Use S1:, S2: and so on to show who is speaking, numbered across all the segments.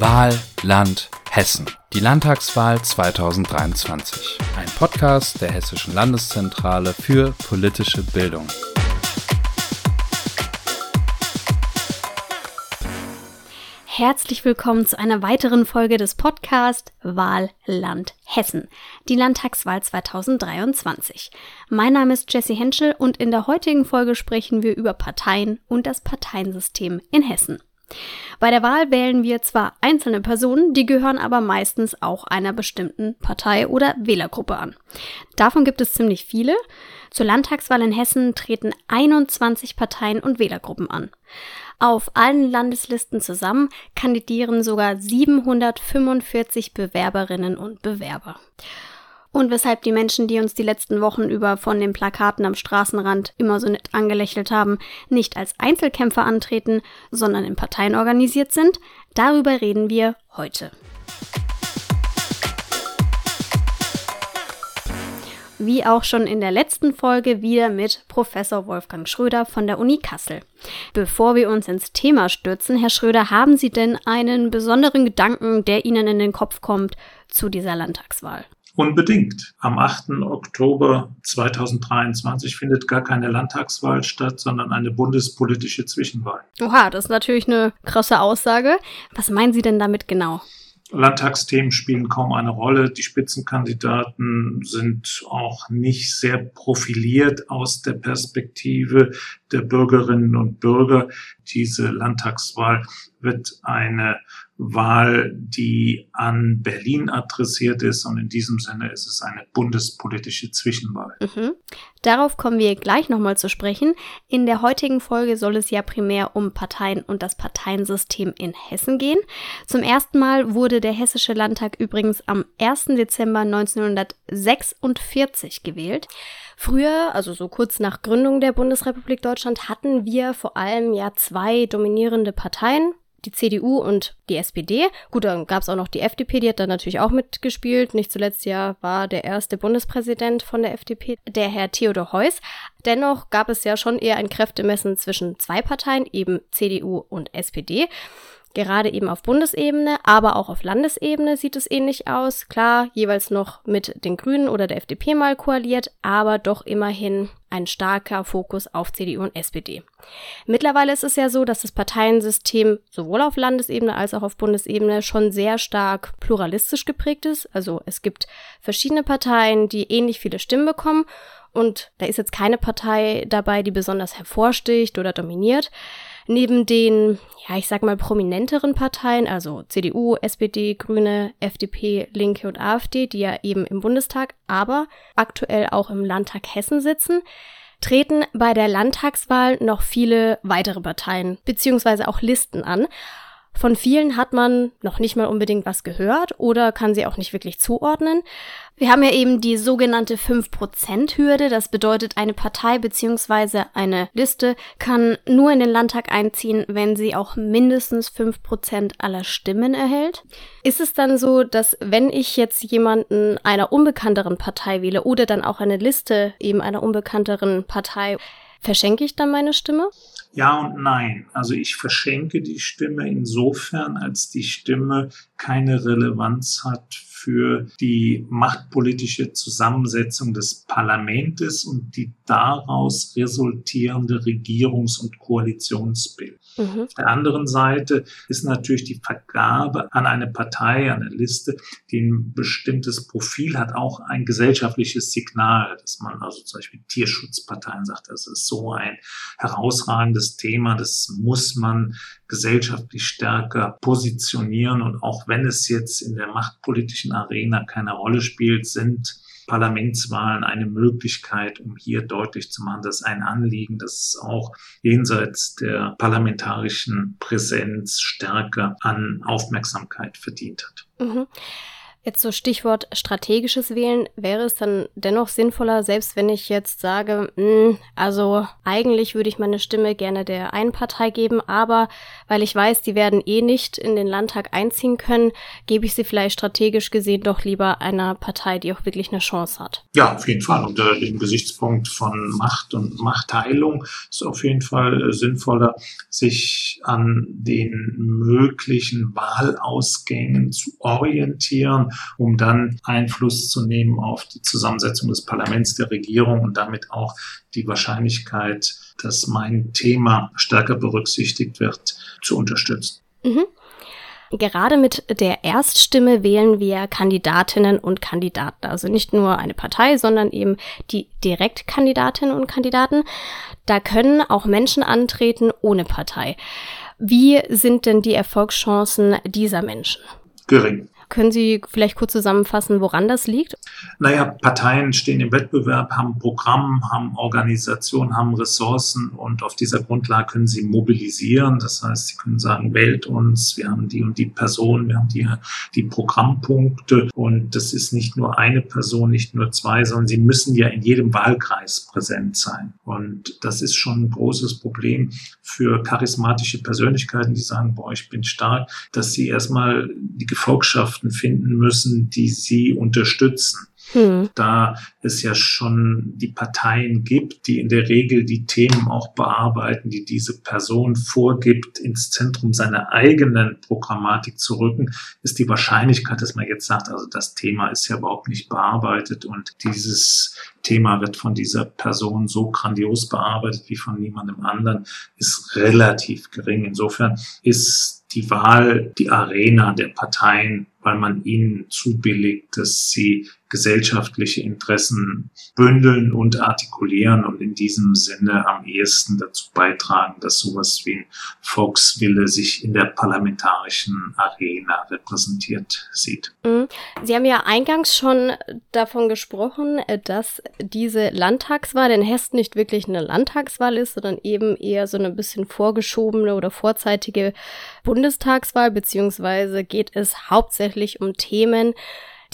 S1: Wahlland Hessen. Die Landtagswahl 2023. Ein Podcast der Hessischen Landeszentrale für politische Bildung.
S2: Herzlich willkommen zu einer weiteren Folge des Podcasts Wahlland Hessen, die Landtagswahl 2023. Mein Name ist Jesse Henschel und in der heutigen Folge sprechen wir über Parteien und das Parteiensystem in Hessen. Bei der Wahl wählen wir zwar einzelne Personen, die gehören aber meistens auch einer bestimmten Partei oder Wählergruppe an. Davon gibt es ziemlich viele. Zur Landtagswahl in Hessen treten 21 Parteien und Wählergruppen an. Auf allen Landeslisten zusammen kandidieren sogar 745 Bewerberinnen und Bewerber und weshalb die Menschen, die uns die letzten Wochen über von den Plakaten am Straßenrand immer so nett angelächelt haben, nicht als Einzelkämpfer antreten, sondern in Parteien organisiert sind, darüber reden wir heute. Wie auch schon in der letzten Folge wieder mit Professor Wolfgang Schröder von der Uni Kassel. Bevor wir uns ins Thema stürzen, Herr Schröder, haben Sie denn einen besonderen Gedanken, der Ihnen in den Kopf kommt zu dieser Landtagswahl?
S3: Unbedingt. Am 8. Oktober 2023 findet gar keine Landtagswahl statt, sondern eine bundespolitische Zwischenwahl.
S2: Oha, das ist natürlich eine krasse Aussage. Was meinen Sie denn damit genau?
S3: Landtagsthemen spielen kaum eine Rolle. Die Spitzenkandidaten sind auch nicht sehr profiliert aus der Perspektive der Bürgerinnen und Bürger. Diese Landtagswahl wird eine Wahl, die an Berlin adressiert ist. Und in diesem Sinne ist es eine bundespolitische Zwischenwahl.
S2: Mhm. Darauf kommen wir gleich nochmal zu sprechen. In der heutigen Folge soll es ja primär um Parteien und das Parteiensystem in Hessen gehen. Zum ersten Mal wurde der Hessische Landtag übrigens am 1. Dezember 1946 gewählt. Früher, also so kurz nach Gründung der Bundesrepublik Deutschland, hatten wir vor allem ja zwei dominierende Parteien, die CDU und die SPD. Gut, dann gab es auch noch die FDP, die hat dann natürlich auch mitgespielt. Nicht zuletzt ja war der erste Bundespräsident von der FDP, der Herr Theodor Heuss. Dennoch gab es ja schon eher ein Kräftemessen zwischen zwei Parteien, eben CDU und SPD. Gerade eben auf Bundesebene, aber auch auf Landesebene sieht es ähnlich aus. Klar, jeweils noch mit den Grünen oder der FDP mal koaliert, aber doch immerhin ein starker Fokus auf CDU und SPD. Mittlerweile ist es ja so, dass das Parteiensystem sowohl auf Landesebene als auch auf Bundesebene schon sehr stark pluralistisch geprägt ist. Also es gibt verschiedene Parteien, die ähnlich viele Stimmen bekommen und da ist jetzt keine Partei dabei, die besonders hervorsticht oder dominiert. Neben den, ja, ich sag mal, prominenteren Parteien, also CDU, SPD, Grüne, FDP, Linke und AfD, die ja eben im Bundestag, aber aktuell auch im Landtag Hessen sitzen, treten bei der Landtagswahl noch viele weitere Parteien beziehungsweise auch Listen an. Von vielen hat man noch nicht mal unbedingt was gehört oder kann sie auch nicht wirklich zuordnen. Wir haben ja eben die sogenannte 5%-Hürde. Das bedeutet, eine Partei bzw. eine Liste kann nur in den Landtag einziehen, wenn sie auch mindestens 5% aller Stimmen erhält. Ist es dann so, dass wenn ich jetzt jemanden einer unbekannteren Partei wähle oder dann auch eine Liste eben einer unbekannteren Partei, verschenke ich dann meine Stimme?
S3: Ja und nein. Also ich verschenke die Stimme insofern, als die Stimme keine Relevanz hat für die machtpolitische Zusammensetzung des Parlaments und die daraus resultierende Regierungs- und Koalitionsbild. Mhm. Auf der anderen Seite ist natürlich die Vergabe an eine Partei, an eine Liste, die ein bestimmtes Profil hat, auch ein gesellschaftliches Signal, dass man also zum Beispiel Tierschutzparteien sagt, das ist so ein herausragendes Thema, das muss man gesellschaftlich stärker positionieren. Und auch wenn es jetzt in der machtpolitischen Arena keine Rolle spielt, sind Parlamentswahlen eine Möglichkeit, um hier deutlich zu machen, dass ein Anliegen, das auch jenseits der parlamentarischen Präsenz stärker an Aufmerksamkeit verdient hat.
S2: Mhm.
S4: Jetzt so Stichwort strategisches Wählen, wäre es dann dennoch sinnvoller, selbst wenn ich jetzt sage, mh, hm, also eigentlich würde ich meine Stimme gerne der einen Partei geben, aber weil ich weiß, die werden eh nicht in den Landtag einziehen können, gebe ich sie vielleicht strategisch gesehen doch lieber einer Partei, die auch wirklich eine Chance hat.
S3: Ja, auf jeden Fall. Unter dem Gesichtspunkt von Macht und Machtteilung ist auf jeden Fall sinnvoller, sich an den möglichen Wahlausgängen zu orientieren um dann Einfluss zu nehmen auf die Zusammensetzung des Parlaments, der Regierung und damit auch die Wahrscheinlichkeit, dass mein Thema stärker berücksichtigt wird, zu unterstützen. Mhm.
S4: Gerade mit der Erststimme wählen wir Kandidatinnen und Kandidaten. Also nicht nur eine Partei, sondern eben die Direktkandidatinnen und Kandidaten. Da können auch Menschen antreten ohne Partei. Wie sind denn die Erfolgschancen dieser Menschen?
S3: Gering.
S4: Können Sie vielleicht kurz zusammenfassen, woran das liegt?
S3: Naja, Parteien stehen im Wettbewerb, haben Programm, haben Organisation, haben Ressourcen und auf dieser Grundlage können sie mobilisieren. Das heißt, sie können sagen, wählt uns, wir haben die und die Person, wir haben die, die Programmpunkte und das ist nicht nur eine Person, nicht nur zwei, sondern sie müssen ja in jedem Wahlkreis präsent sein. Und das ist schon ein großes Problem für charismatische Persönlichkeiten, die sagen, boah, ich bin stark, dass sie erstmal die Gefolgschaft Gesellschaften finden müssen, die sie unterstützen. Hm. Da es ja schon die Parteien gibt, die in der Regel die Themen auch bearbeiten, die diese Person vorgibt, ins Zentrum seiner eigenen Programmatik zu rücken, ist die Wahrscheinlichkeit, dass man jetzt sagt, also das Thema ist ja überhaupt nicht bearbeitet und dieses Thema wird von dieser Person so grandios bearbeitet wie von niemandem anderen, ist relativ gering. Insofern ist die Wahl, die Arena der Parteien weil man ihnen zubilligt, dass sie gesellschaftliche Interessen bündeln und artikulieren und in diesem Sinne am ehesten dazu beitragen, dass sowas wie ein Volkswille sich in der parlamentarischen Arena repräsentiert sieht. Mhm.
S4: Sie haben ja eingangs schon davon gesprochen, dass diese Landtagswahl in Hessen nicht wirklich eine Landtagswahl ist, sondern eben eher so eine bisschen vorgeschobene oder vorzeitige Bundestagswahl, beziehungsweise geht es hauptsächlich um Themen,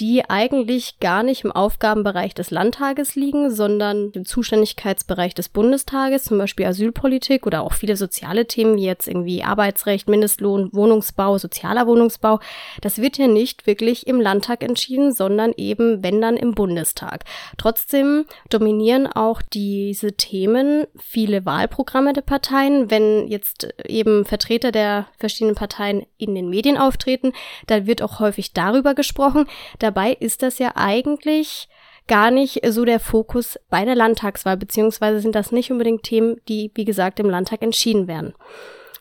S4: die eigentlich gar nicht im Aufgabenbereich des Landtages liegen, sondern im Zuständigkeitsbereich des Bundestages, zum Beispiel Asylpolitik oder auch viele soziale Themen wie jetzt irgendwie Arbeitsrecht, Mindestlohn, Wohnungsbau, sozialer Wohnungsbau. Das wird ja nicht wirklich im Landtag entschieden, sondern eben, wenn dann im Bundestag. Trotzdem dominieren auch diese Themen viele Wahlprogramme der Parteien. Wenn jetzt eben Vertreter der verschiedenen Parteien in den Medien auftreten, dann wird auch häufig darüber gesprochen. Dabei ist das ja eigentlich gar nicht so der Fokus bei der Landtagswahl, beziehungsweise sind das nicht unbedingt Themen, die, wie gesagt, im Landtag entschieden werden.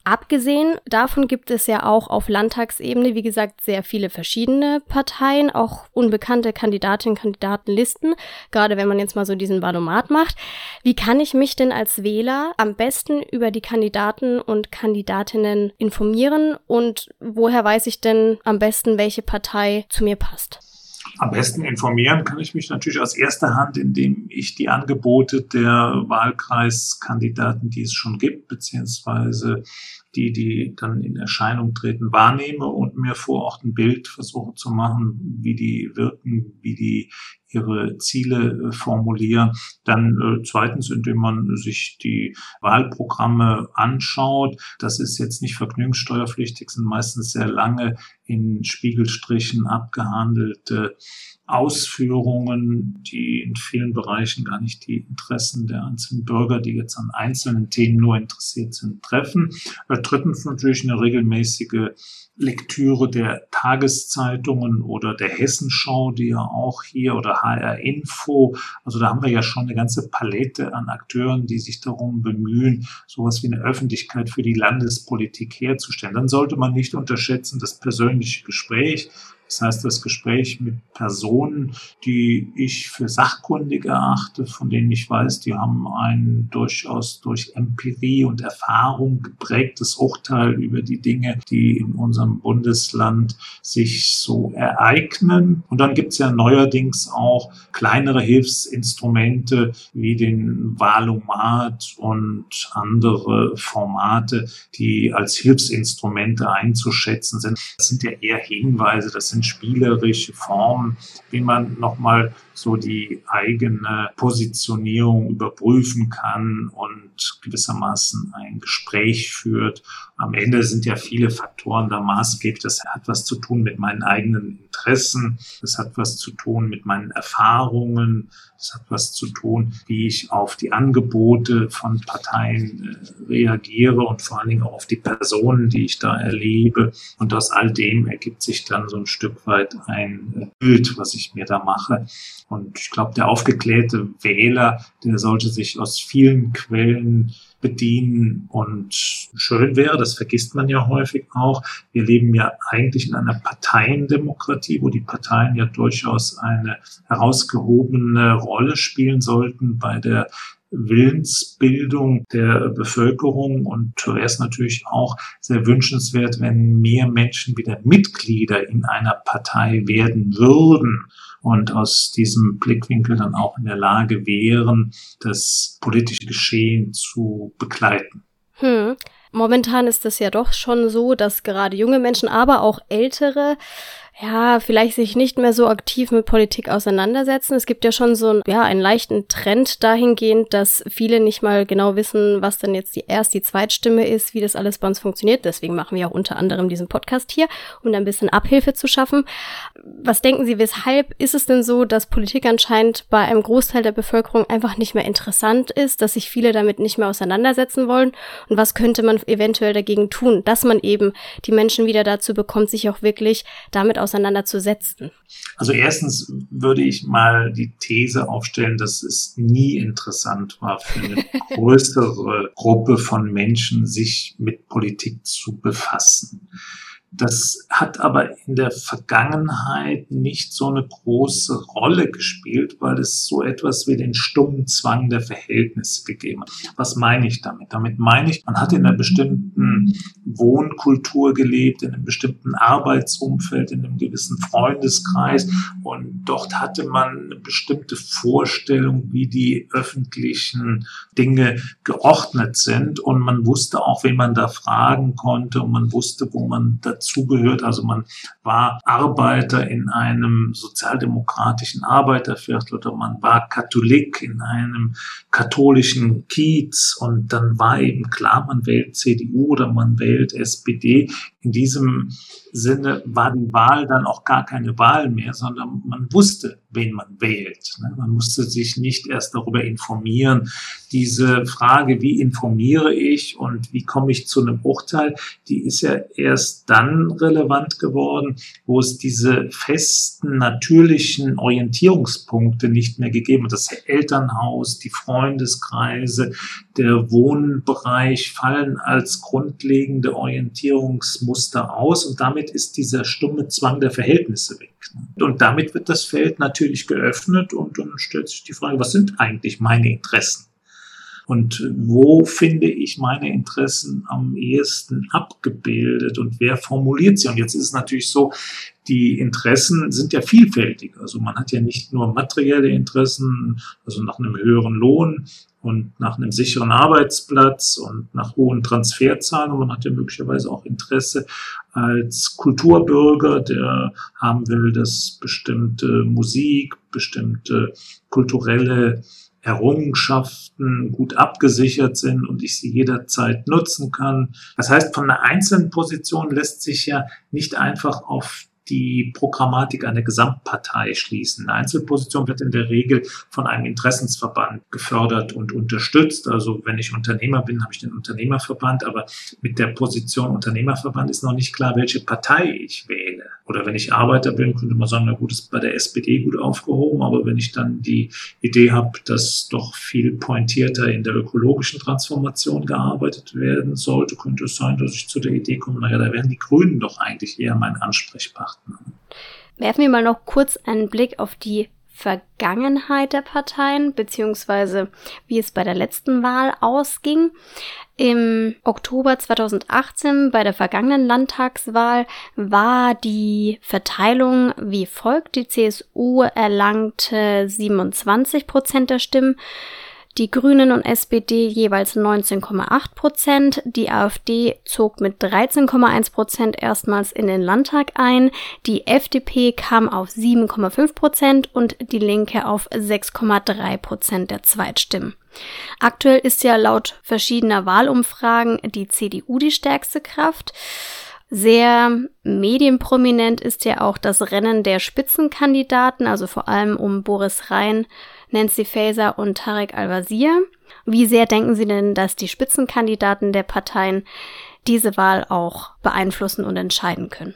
S4: Abgesehen davon gibt es ja auch auf Landtagsebene, wie gesagt, sehr viele verschiedene Parteien, auch unbekannte Kandidatinnen und Kandidatenlisten, gerade wenn man jetzt mal so diesen Valomat macht. Wie kann ich mich denn als Wähler am besten über die Kandidaten und Kandidatinnen informieren und woher weiß ich denn am besten, welche Partei zu mir passt?
S3: Am besten informieren kann ich mich natürlich aus erster Hand, indem ich die Angebote der Wahlkreiskandidaten, die es schon gibt, beziehungsweise die, die dann in Erscheinung treten, wahrnehme und mir vor Ort ein Bild versuche zu machen, wie die wirken, wie die ihre Ziele äh, formulieren. Dann äh, zweitens, indem man sich die Wahlprogramme anschaut. Das ist jetzt nicht vergnügungssteuerpflichtig, sind meistens sehr lange in Spiegelstrichen abgehandelte Ausführungen, die in vielen Bereichen gar nicht die Interessen der einzelnen Bürger, die jetzt an einzelnen Themen nur interessiert sind, treffen. Drittens natürlich eine regelmäßige Lektüre der Tageszeitungen oder der Hessenschau, die ja auch hier oder HR Info, also da haben wir ja schon eine ganze Palette an Akteuren, die sich darum bemühen, sowas wie eine Öffentlichkeit für die Landespolitik herzustellen. Dann sollte man nicht unterschätzen das persönliche Gespräch. Das heißt, das Gespräch mit Personen, die ich für sachkundig erachte, von denen ich weiß, die haben ein durchaus durch Empirie und Erfahrung geprägtes Urteil über die Dinge, die in unserem Bundesland sich so ereignen. Und dann gibt es ja neuerdings auch kleinere Hilfsinstrumente wie den Wahlomat und andere Formate, die als Hilfsinstrumente einzuschätzen sind. Das sind ja eher Hinweise, das sind spielerische Formen, wie man nochmal so die eigene Positionierung überprüfen kann und gewissermaßen ein Gespräch führt. Am Ende sind ja viele Faktoren da maßgeblich. Das hat was zu tun mit meinen eigenen Interessen. Das hat was zu tun mit meinen Erfahrungen. Das hat was zu tun, wie ich auf die Angebote von Parteien äh, reagiere und vor allen Dingen auch auf die Personen, die ich da erlebe. Und aus all dem ergibt sich dann so ein Stück weit ein Bild, was ich mir da mache. Und ich glaube, der aufgeklärte Wähler, der sollte sich aus vielen Quellen bedienen. Und schön wäre, das vergisst man ja häufig auch, wir leben ja eigentlich in einer Parteiendemokratie, wo die Parteien ja durchaus eine herausgehobene Rolle spielen sollten bei der Willensbildung der Bevölkerung und wäre es natürlich auch sehr wünschenswert, wenn mehr Menschen wieder Mitglieder in einer Partei werden würden und aus diesem Blickwinkel dann auch in der Lage wären, das politische Geschehen zu begleiten.
S2: Hm. Momentan ist es ja doch schon so, dass gerade junge Menschen, aber auch ältere ja, vielleicht sich nicht mehr so aktiv mit Politik auseinandersetzen. Es gibt ja schon so einen, ja, einen leichten Trend dahingehend, dass viele nicht mal genau wissen, was denn jetzt die Erst-, die Zweitstimme ist, wie das alles bei uns funktioniert. Deswegen machen wir auch unter anderem diesen Podcast hier, um ein bisschen Abhilfe zu schaffen. Was denken Sie, weshalb ist es denn so, dass Politik anscheinend bei einem Großteil der Bevölkerung einfach nicht mehr interessant ist, dass sich viele damit nicht mehr auseinandersetzen wollen? Und was könnte man eventuell dagegen tun, dass man eben die Menschen wieder dazu bekommt, sich auch wirklich damit auseinanderzusetzen?
S3: Also erstens würde ich mal die These aufstellen, dass es nie interessant war für eine größere Gruppe von Menschen, sich mit Politik zu befassen. Das hat aber in der Vergangenheit nicht so eine große Rolle gespielt, weil es so etwas wie den stummen Zwang der Verhältnisse gegeben hat. Was meine ich damit? Damit meine ich, man hat in einer bestimmten Wohnkultur gelebt, in einem bestimmten Arbeitsumfeld, in einem gewissen Freundeskreis und dort hatte man eine bestimmte Vorstellung, wie die öffentlichen Dinge geordnet sind und man wusste auch, wen man da fragen konnte und man wusste, wo man dazu dazugehört. Also man war Arbeiter in einem sozialdemokratischen Arbeiterviertel oder man war Katholik in einem katholischen Kiez und dann war eben klar, man wählt CDU oder man wählt SPD. In diesem Sinne war die Wahl dann auch gar keine Wahl mehr, sondern man wusste, wen man wählt. Ne? Man musste sich nicht erst darüber informieren. Diese Frage, wie informiere ich und wie komme ich zu einem Urteil, die ist ja erst dann relevant geworden, wo es diese festen, natürlichen Orientierungspunkte nicht mehr gegeben hat. Das Elternhaus, die Freundeskreise, der Wohnbereich fallen als grundlegende Orientierungsmuster aus und damit ist dieser stumme Zwang der Verhältnisse weg. Und damit wird das Feld natürlich geöffnet und dann stellt sich die Frage, was sind eigentlich meine Interessen? Und wo finde ich meine Interessen am ehesten abgebildet und wer formuliert sie? Und jetzt ist es natürlich so, die Interessen sind ja vielfältig. Also man hat ja nicht nur materielle Interessen, also nach einem höheren Lohn und nach einem sicheren Arbeitsplatz und nach hohen Transferzahlen. Und man hat ja möglicherweise auch Interesse als Kulturbürger, der haben will, dass bestimmte Musik, bestimmte kulturelle Errungenschaften gut abgesichert sind und ich sie jederzeit nutzen kann. Das heißt, von einer einzelnen Position lässt sich ja nicht einfach auf die Programmatik einer Gesamtpartei schließen. Eine Einzelposition wird in der Regel von einem Interessensverband gefördert und unterstützt. Also wenn ich Unternehmer bin, habe ich den Unternehmerverband, aber mit der Position Unternehmerverband ist noch nicht klar, welche Partei ich wähle. Oder wenn ich Arbeiter bin, könnte man sagen, na gut, ist bei der SPD gut aufgehoben, aber wenn ich dann die Idee habe, dass doch viel pointierter in der ökologischen Transformation gearbeitet werden sollte, könnte es sein, dass ich zu der Idee komme, naja, da wären die Grünen doch eigentlich eher mein Ansprechpartner.
S2: Werfen wir mal noch kurz einen Blick auf die Vergangenheit der Parteien, beziehungsweise wie es bei der letzten Wahl ausging. Im Oktober 2018 bei der vergangenen Landtagswahl war die Verteilung wie folgt. Die CSU erlangte 27 Prozent der Stimmen, die Grünen und SPD jeweils 19,8 Prozent, die AfD zog mit 13,1 Prozent erstmals in den Landtag ein, die FDP kam auf 7,5 Prozent und die Linke auf 6,3 Prozent der Zweitstimmen. Aktuell ist ja laut verschiedener Wahlumfragen die CDU die stärkste Kraft. Sehr medienprominent ist ja auch das Rennen der Spitzenkandidaten, also vor allem um Boris Rhein, Nancy Faeser und Tarek Al-Wazir. Wie sehr denken Sie denn, dass die Spitzenkandidaten der Parteien diese Wahl auch beeinflussen und entscheiden können?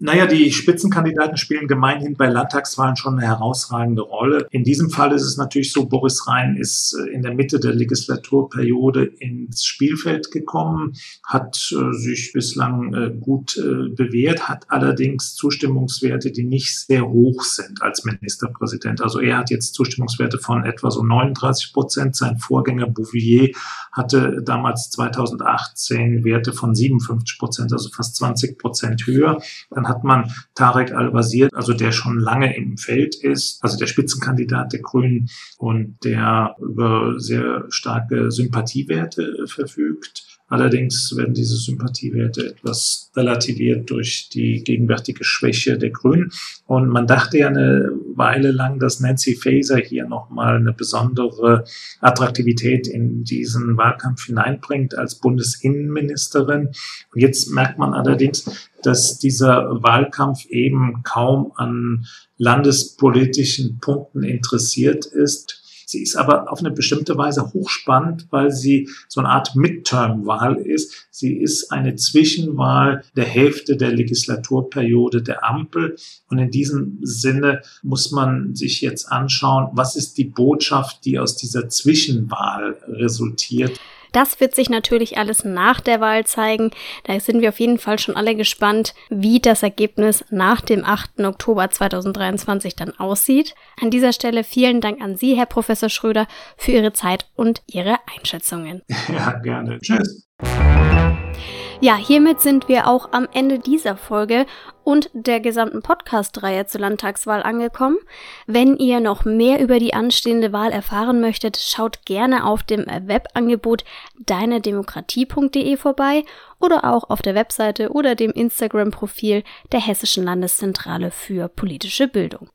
S3: Naja, die Spitzenkandidaten spielen gemeinhin bei Landtagswahlen schon eine herausragende Rolle. In diesem Fall ist es natürlich so, Boris Rhein ist äh, in der Mitte der Legislaturperiode ins Spielfeld gekommen, hat äh, sich bislang äh, gut bewährt, hat allerdings Zustimmungswerte, die nicht sehr hoch sind als Ministerpräsident. Also er hat jetzt Zustimmungswerte von etwa so 39 Prozent. Sein Vorgänger Bouvier hatte damals 2018 Werte von 57 Prozent, also fast 20 Prozent höher. Hat man Tarek Al-Wazir, also der schon lange im Feld ist, also der Spitzenkandidat der Grünen und der über sehr starke Sympathiewerte verfügt. Allerdings werden diese Sympathiewerte etwas relativiert durch die gegenwärtige Schwäche der Grünen. Und man dachte ja eine Weile lang, dass Nancy Faeser hier nochmal eine besondere Attraktivität in diesen Wahlkampf hineinbringt als Bundesinnenministerin. Und jetzt merkt man allerdings, dass dieser Wahlkampf eben kaum an landespolitischen Punkten interessiert ist. Sie ist aber auf eine bestimmte Weise hochspannend, weil sie so eine Art Midterm-Wahl ist. Sie ist eine Zwischenwahl der Hälfte der Legislaturperiode der Ampel. Und in diesem Sinne muss man sich jetzt anschauen, was ist die Botschaft, die aus dieser Zwischenwahl resultiert.
S2: Das wird sich natürlich alles nach der Wahl zeigen. Da sind wir auf jeden Fall schon alle gespannt, wie das Ergebnis nach dem 8. Oktober 2023 dann aussieht. An dieser Stelle vielen Dank an Sie, Herr Professor Schröder, für Ihre Zeit und Ihre Einschätzungen.
S3: Ja, gerne. Tschüss.
S2: Ja, hiermit sind wir auch am Ende dieser Folge und der gesamten Podcast-Reihe zur Landtagswahl angekommen. Wenn ihr noch mehr über die anstehende Wahl erfahren möchtet, schaut gerne auf dem Webangebot deinedemokratie.de vorbei oder auch auf der Webseite oder dem Instagram-Profil der Hessischen Landeszentrale für politische Bildung.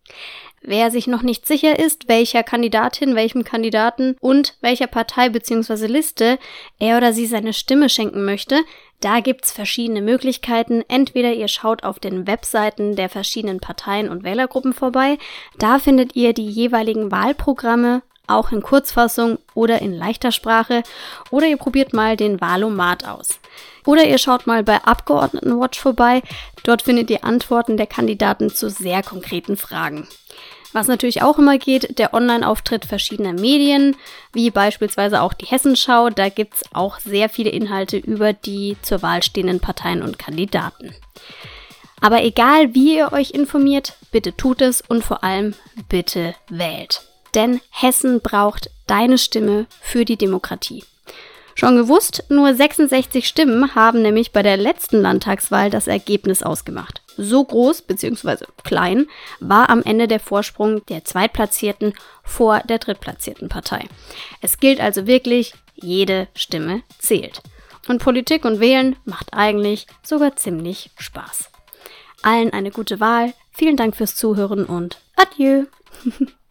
S2: Wer sich noch nicht sicher ist, welcher Kandidatin, welchem Kandidaten und welcher Partei bzw. Liste er oder sie seine Stimme schenken möchte, da gibt's verschiedene Möglichkeiten. Entweder ihr schaut auf den Webseiten der verschiedenen Parteien und Wählergruppen vorbei. Da findet ihr die jeweiligen Wahlprogramme auch in Kurzfassung oder in leichter Sprache. Oder ihr probiert mal den Wahlomat aus. Oder ihr schaut mal bei Abgeordnetenwatch vorbei. Dort findet ihr Antworten der Kandidaten zu sehr konkreten Fragen. Was natürlich auch immer geht, der Online-Auftritt verschiedener Medien, wie beispielsweise auch die Hessenschau. Da gibt es auch sehr viele Inhalte über die zur Wahl stehenden Parteien und Kandidaten. Aber egal, wie ihr euch informiert, bitte tut es und vor allem bitte wählt. Denn Hessen braucht deine Stimme für die Demokratie. Schon gewusst, nur 66 Stimmen haben nämlich bei der letzten Landtagswahl das Ergebnis ausgemacht. So groß bzw. klein war am Ende der Vorsprung der Zweitplatzierten vor der drittplatzierten Partei. Es gilt also wirklich, jede Stimme zählt. Und Politik und Wählen macht eigentlich sogar ziemlich Spaß. Allen eine gute Wahl, vielen Dank fürs Zuhören und adieu!